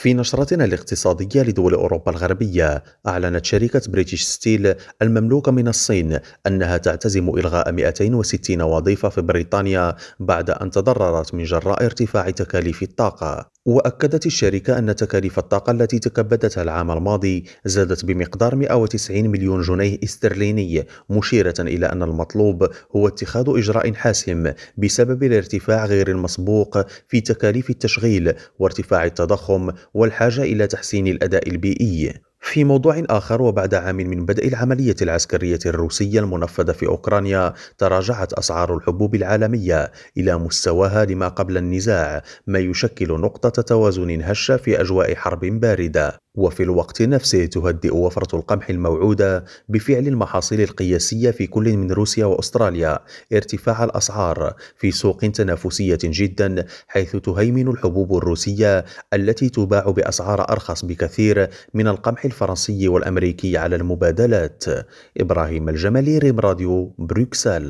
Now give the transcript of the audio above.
في نشرتنا الاقتصادية لدول أوروبا الغربية أعلنت شركة بريتش ستيل المملوكة من الصين أنها تعتزم إلغاء 260 وظيفة في بريطانيا بعد أن تضررت من جراء ارتفاع تكاليف الطاقة. وأكدت الشركة أن تكاليف الطاقة التي تكبدتها العام الماضي زادت بمقدار 190 مليون جنيه استرليني مشيرة إلى أن المطلوب هو اتخاذ إجراء حاسم بسبب الارتفاع غير المسبوق في تكاليف التشغيل وارتفاع التضخم والحاجة إلى تحسين الأداء البيئي. في موضوع آخر وبعد عام من بدء العملية العسكرية الروسية المنفذة في أوكرانيا تراجعت أسعار الحبوب العالمية إلى مستواها لما قبل النزاع ما يشكل نقطة توازن هشة في أجواء حرب باردة. وفي الوقت نفسه تهدئ وفرة القمح الموعودة بفعل المحاصيل القياسية في كل من روسيا وأستراليا ارتفاع الأسعار في سوق تنافسية جدا حيث تهيمن الحبوب الروسية التي تباع بأسعار أرخص بكثير من القمح الفرنسي والأمريكي على المبادلات. إبراهيم الجمالي ريم راديو بروكسل.